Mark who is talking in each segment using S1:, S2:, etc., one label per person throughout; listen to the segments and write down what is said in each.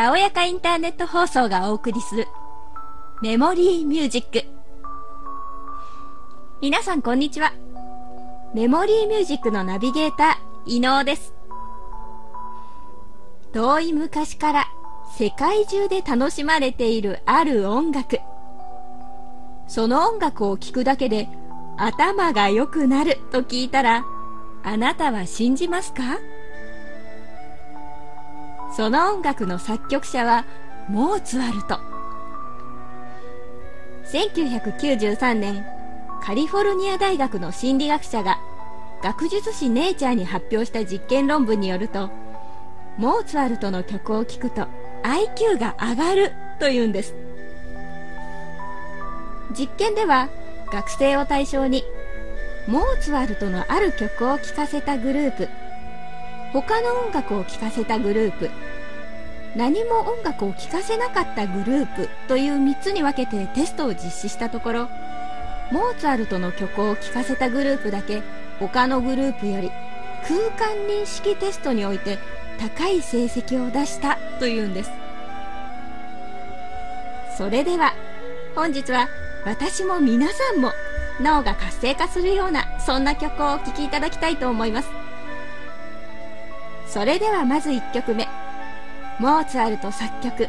S1: たおやかインターネット放送がお送りするメモリーミュージック。皆さんこんにちは。メモリーミュージックのナビゲーター伊能です。遠い昔から世界中で楽しまれているある音楽。その音楽を聴くだけで頭が良くなると聞いたらあなたは信じますか？その音楽の作曲者はモーツァルト。1993年カリフォルニア大学の心理学者が学術誌ネイチャーに発表した実験論文によるとモーツァルトの曲を聴くと IQ が上がるというんです。実験では学生を対象にモーツァルトのある曲を聴かせたグループ他の音楽を聴かせたグループ。何も音楽を聴かせなかったグループという3つに分けてテストを実施したところモーツァルトの曲を聴かせたグループだけ他のグループより空間認識テストにおいて高い成績を出したというんです。それでは本日は私も皆さんも脳が活性化するようなそんな曲をお聴きいただきたいと思います。それではまず1曲目。モーツァルト作曲。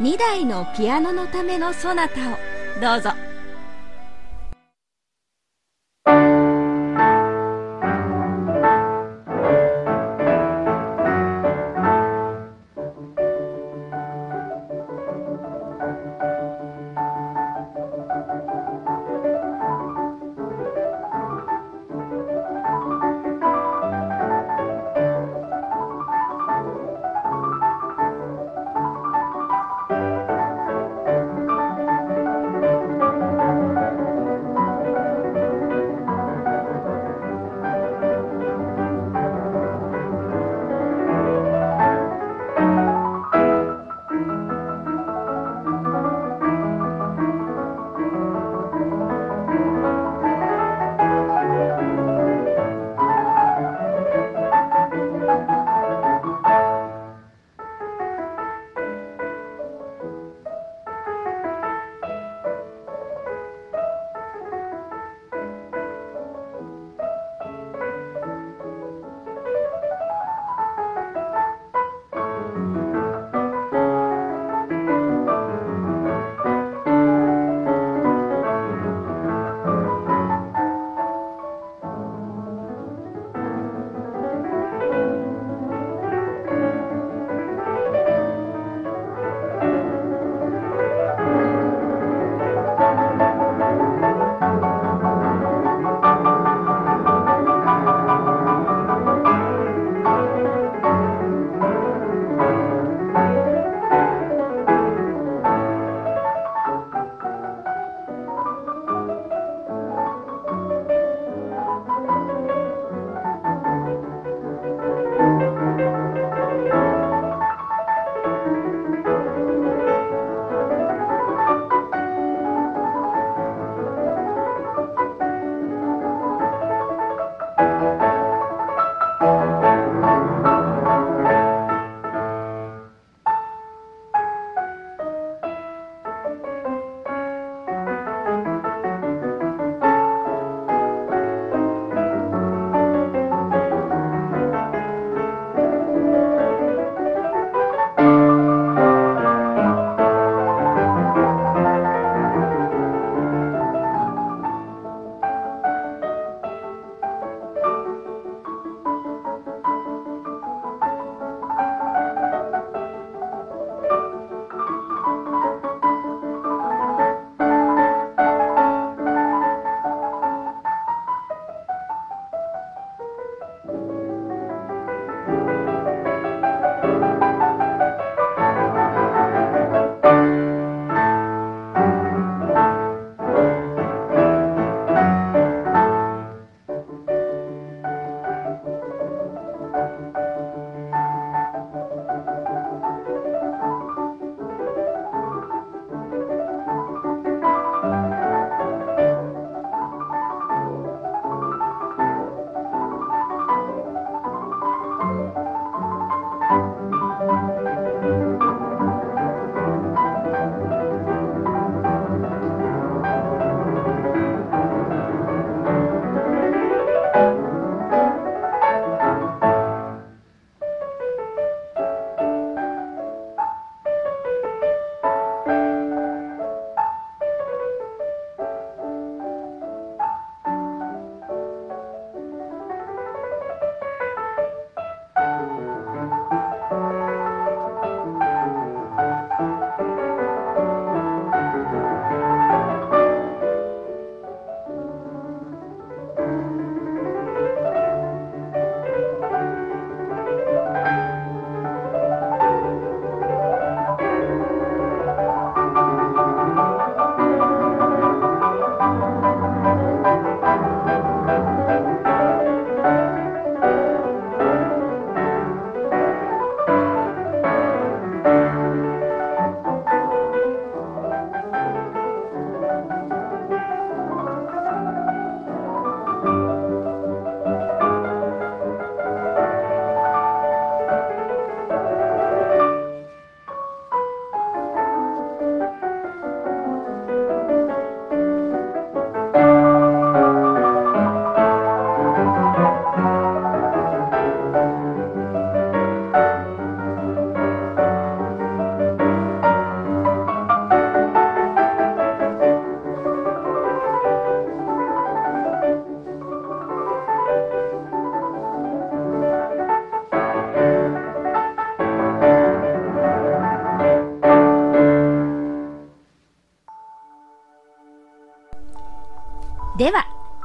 S1: 2台のピアノのためのソナタを。どうぞ。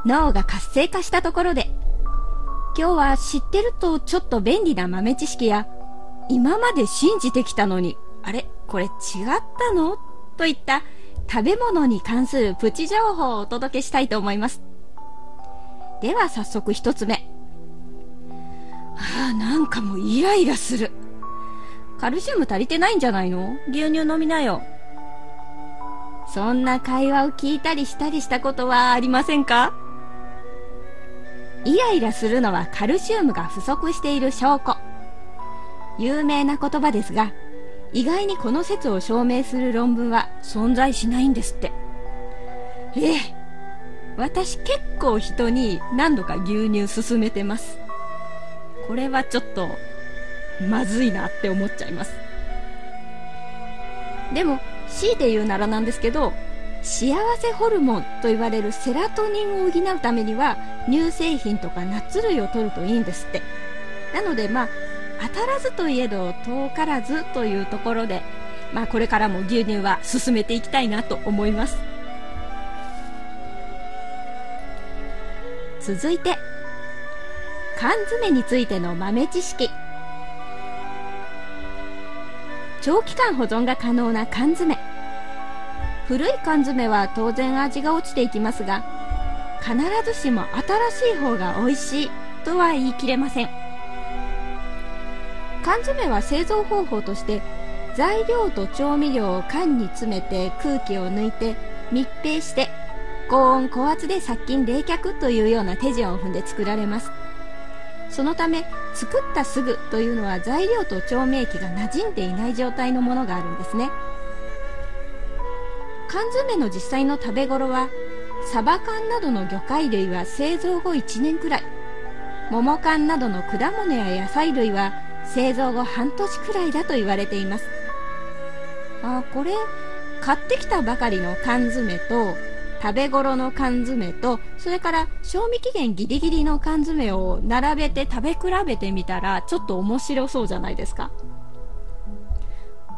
S1: 脳が活性化したところで。今日は知ってるとちょっと便利な豆知識や今まで信じてきたのにあれこれ違ったの？といった食べ物に関するプチ情報をお届けしたいと思います。では早速一つ目。ああなんかもうイライラする。カルシウム足りてないんじゃないの？牛乳飲みなよ。そんな会話を聞いたりしたりしたことはありませんか？イライラするのはカルシウムが不足している証拠。有名な言葉ですが意外にこの説を証明する論文は存在しないんですって。ええ私結構人に何度か牛乳勧めてます。これはちょっとまずいなって思っちゃいます。でも強いて言うならなんですけど幸せホルモンと言われるセラトニンを補うためには乳製品とかナッツ類を取るといいんですって。なのでまあ当たらずといえど遠からずというところで、まあ、これからも牛乳は進めていきたいなと思います。続いて缶詰についての豆知識。長期間保存が可能な缶詰。古い缶詰は当然味が落ちていきますが必ずしも新しい方が美味しいとは言い切れません。缶詰は製造方法として材料と調味料を缶に詰めて空気を抜いて密閉して高温高圧で殺菌冷却というような手順を踏んで作られます。そのため作ったすぐというのは材料と調味液が馴染んでいない状態のものがあるんですね。缶詰の実際の食べ頃はサバ缶などの魚介類は製造後1年くらい。桃缶などの果物や野菜類は製造後半年くらいだと言われています。あこれ買ってきたばかりの缶詰と食べ頃の缶詰とそれから賞味期限ギリギリの缶詰を並べて食べ比べてみたらちょっと面白そうじゃないですか。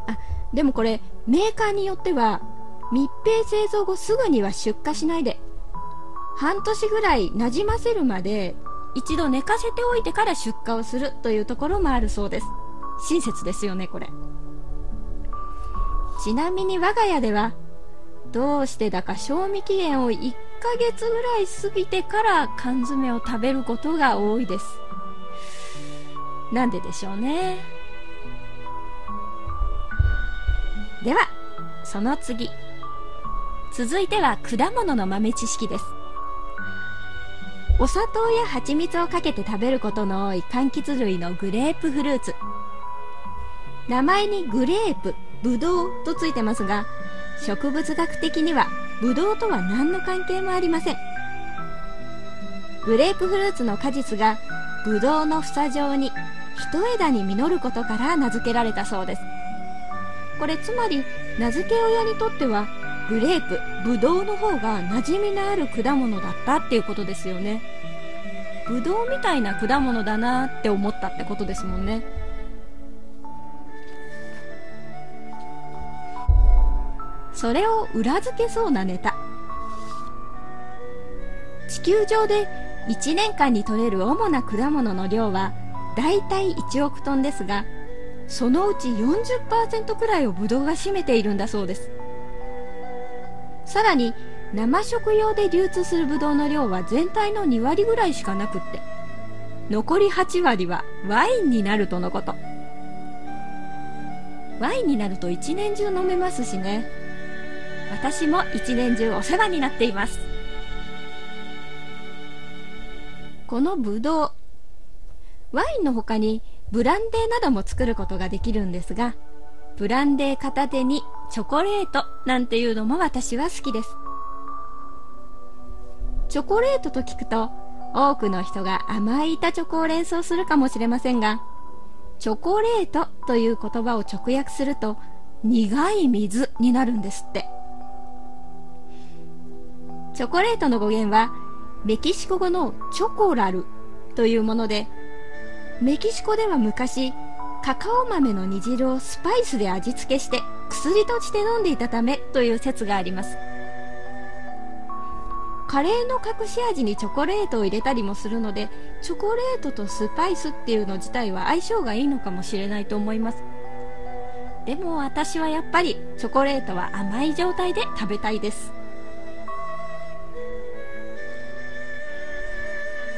S1: あでもこれメーカーによっては密閉製造後すぐには出荷しないで半年ぐらいなじませるまで一度寝かせておいてから出荷をするというところもあるそうです。親切ですよねこれ。ちなみに我が家ではどうしてだか賞味期限を1ヶ月ぐらい過ぎてから缶詰を食べることが多いです。なんででしょうね。ではその次。続いては果物の豆知識です。お砂糖や蜂蜜をかけて食べることの多い柑橘類のグレープフルーツ。名前にグレープブドウとついてますが植物学的にはブドウとは何の関係もありません。グレープフルーツの果実がブドウの房状に一枝に実ることから名付けられたそうです。これつまり名付け親にとってはグレープブドウの方が馴染みのある果物だったっていうことですよね。ブドウみたいな果物だなって思ったってことですもんね。それを裏付けそうなネタ。地球上で1年間に取れる主な果物の量はだいたい1億トンですがそのうち40%くらいをブドウが占めているんだそうです。さらに生食用で流通するブドウの量は全体の2割ぐらいしかなくって残り8割はワインになるとのこと。ワインになると一年中飲めますしね。私も一年中お世話になっています。このブドウワインの他にブランデーなども作ることができるんですがブランデー片手にチョコレートなんていうのも私は好きです。チョコレートと聞くと多くの人が甘い板チョコを連想するかもしれませんがチョコレートという言葉を直訳すると苦い水になるんですって。チョコレートの語源はメキシコ語のチョコラルというものでメキシコでは昔カカオ豆の煮汁をスパイスで味付けして薬として飲んでいたためという説があります。カレーの隠し味にチョコレートを入れたりもするのでチョコレートとスパイスっていうの自体は相性がいいのかもしれないと思います。でも私はやっぱりチョコレートは甘い状態で食べたいです。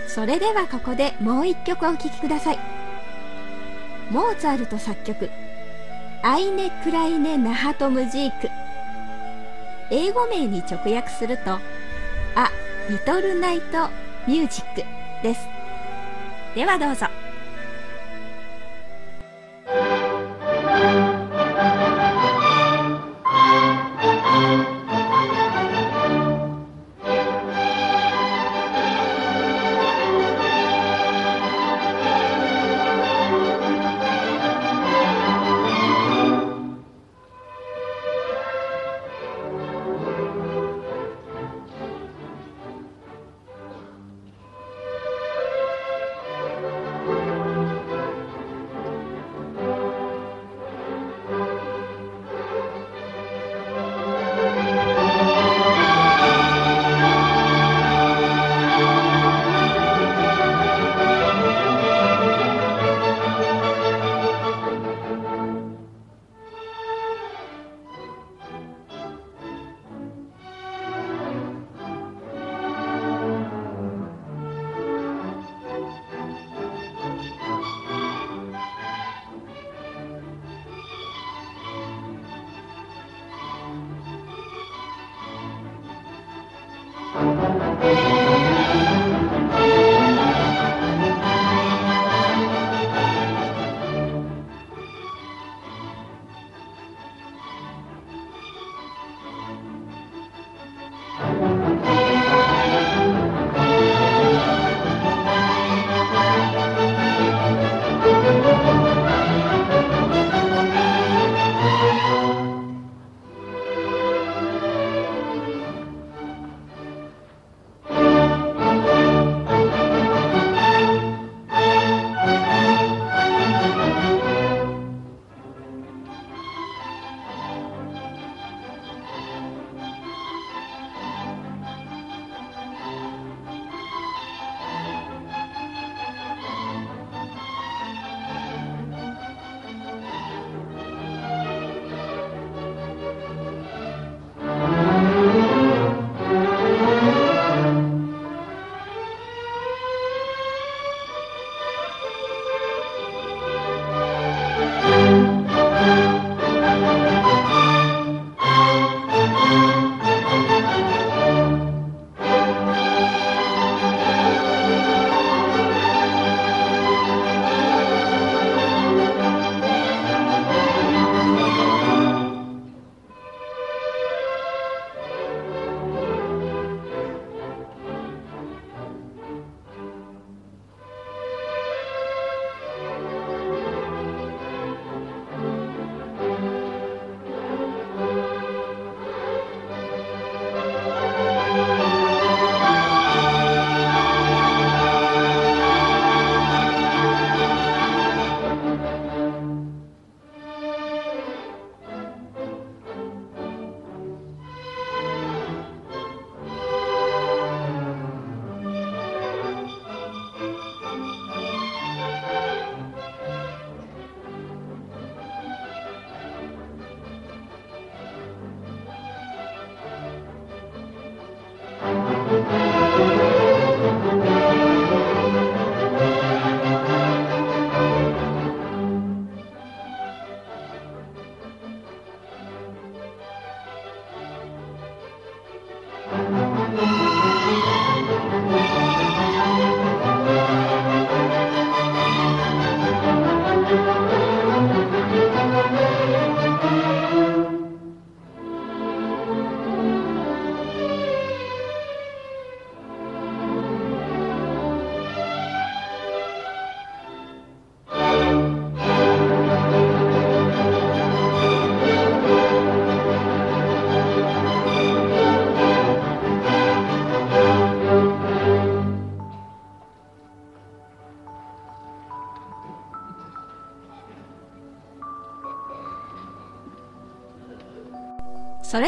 S1: それではここでもう一曲お聴きください。モーツァルト作曲「アイネ・クライネ・ナハト・ムジーク」英語名に直訳すると「ア・リトル・ナイト・ミュージック」です。ではどうぞ。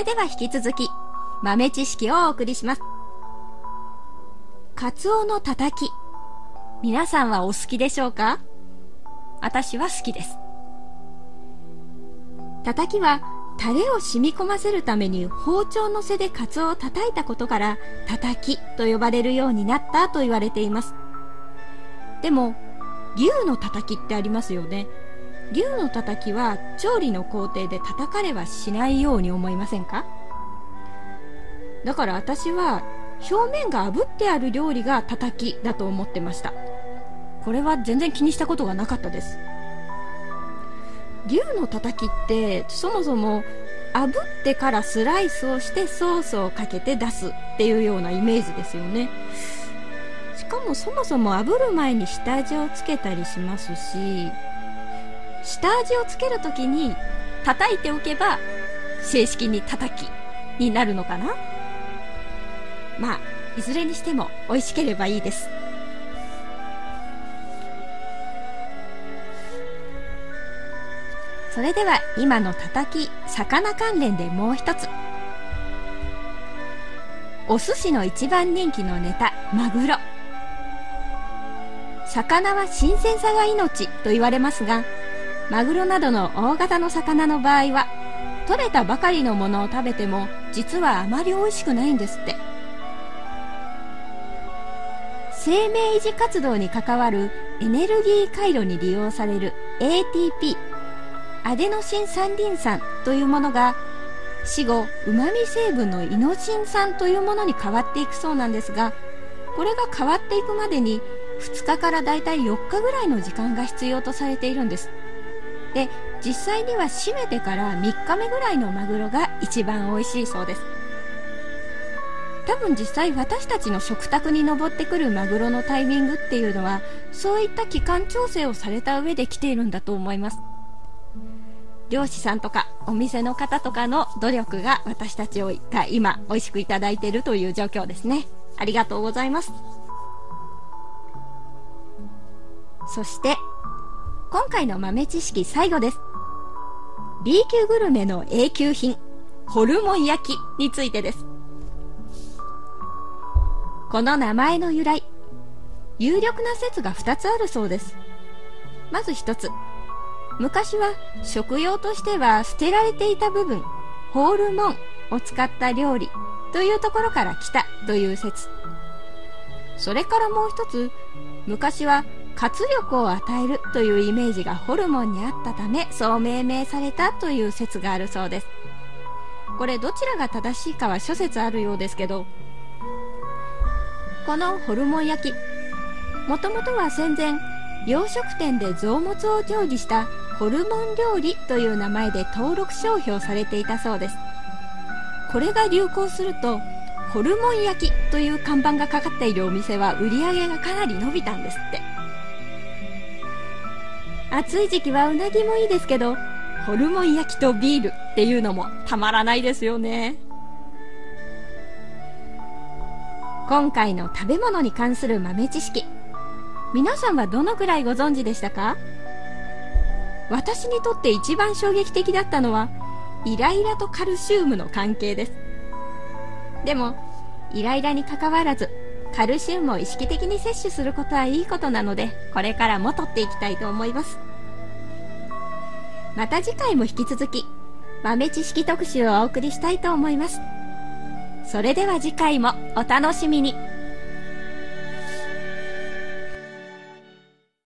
S1: れでは引き続き、豆知識をお送りします。カツオのたたき。皆さんはお好きでしょうか？私は好きです。たたきはタレを染み込ませるために包丁の背でカツオを叩いたことからたたきと呼ばれるようになったと言われています。でも牛のたたきってありますよね。牛のたたきは調理の工程で叩かれはしないように思いませんか？だから私は表面が炙ってある料理がたたきだと思ってました。これは全然気にしたことがなかったです。牛のたたきってそもそも炙ってからスライスをしてソースをかけて出すっていうようなイメージですよね。しかもそもそも炙る前に下味をつけたりしますし下味をつけるときに叩いておけば正式に叩きになるのかな？まあいずれにしても美味しければいいです。それでは今のたたき魚関連でもう一つ。お寿司の一番人気のネタマグロ。魚は新鮮さが命と言われますがマグロなどの大型の魚の場合は取れたばかりのものを食べても実はあまり美味しくないんですって。生命維持活動に関わるエネルギー回路に利用される ATP アデノシン三リン酸というものが死後うまみ成分のイノシン酸というものに変わっていくそうなんですがこれが変わっていくまでに2日からだいたい4日ぐらいの時間が必要とされているんです。で実際には締めてから3日目ぐらいのマグロが一番美味しいそうです。多分実際私たちの食卓に上ってくるマグロのタイミングっていうのはそういった期間調整をされた上で来ているんだと思います。漁師さんとかお店の方とかの努力が私たちをが今美味しくいただいているという状況ですね。ありがとうございます。そして今回の豆知識最後です。B 級グルメの A 級品ホルモン焼きについてです。この名前の由来有力な説が2つあるそうです。まず1つ昔は食用としては捨てられていた部分ホールモンを使った料理というところから来たという説。それからもう一つ昔は活力を与えるというイメージがホルモンにあったためそう命名されたという説があるそうです。これどちらが正しいかは諸説あるようですけどこのホルモン焼きもともとは戦前洋食店で臓物を調理したホルモン料理という名前で登録商標されていたそうです。これが流行するとホルモン焼きという看板がかかっているお店は売り上げがかなり伸びたんですって。暑い時期はうなぎもいいですけどホルモン焼きとビールっていうのもたまらないですよね。今回の食べ物に関する豆知識皆さんはどのくらいご存知でしたか？私にとって一番衝撃的だったのはイライラとカルシウムの関係です。でもイライラにかかわらずカルシウムを意識的に摂取することはいいことなのでこれからもとっていきたいと思います。また次回も引き続き豆知識特集をお送りしたいと思います。それでは次回もお楽しみに。